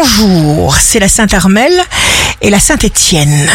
bonjour, c'est la Sainte Armelle et la Sainte Étienne.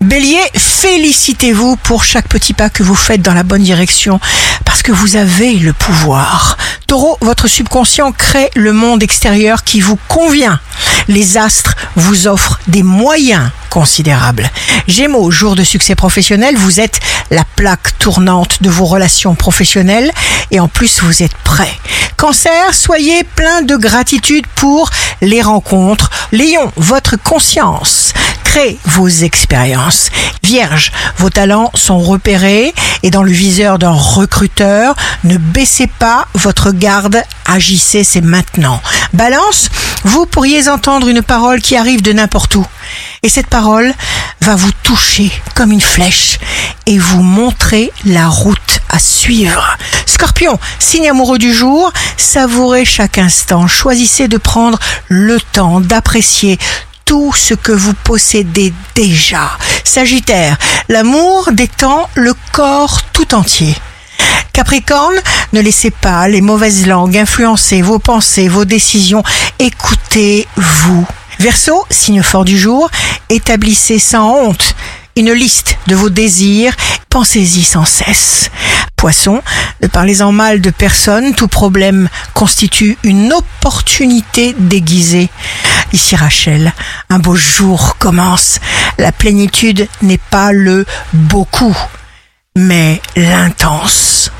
Bélier, félicitez-vous pour chaque petit pas que vous faites dans la bonne direction parce que vous avez le pouvoir. Taureau, votre subconscient crée le monde extérieur qui vous convient. Les astres vous offrent des moyens considérables. Gémeaux, jour de succès professionnel, vous êtes la plaque tournante de vos relations professionnelles et en plus vous êtes prêt. Cancer, soyez plein de gratitude pour les rencontres. Léon, votre conscience crée vos expériences. Vierge, vos talents sont repérés et dans le viseur d'un recruteur. Ne baissez pas votre garde, agissez, c'est maintenant. Balance, vous pourriez entendre une parole qui arrive de n'importe où. Et cette parole va vous toucher comme une flèche et vous montrer la route à suivre. Scorpion, signe amoureux du jour, savourez chaque instant. Choisissez de prendre le temps d'apprécier tout ce que vous possédez déjà. Sagittaire, l'amour détend le corps tout entier. Capricorne, ne laissez pas les mauvaises langues influencer vos pensées, vos décisions. Écoutez-vous. Verseau, signe fort du jour, établissez sans honte une liste de vos désirs, pensez-y sans cesse. Poisson, ne parlez-en mal de personne, tout problème constitue une opportunité déguisée. Ici Rachel, un beau jour commence. La plénitude n'est pas le beaucoup, mais l'intense.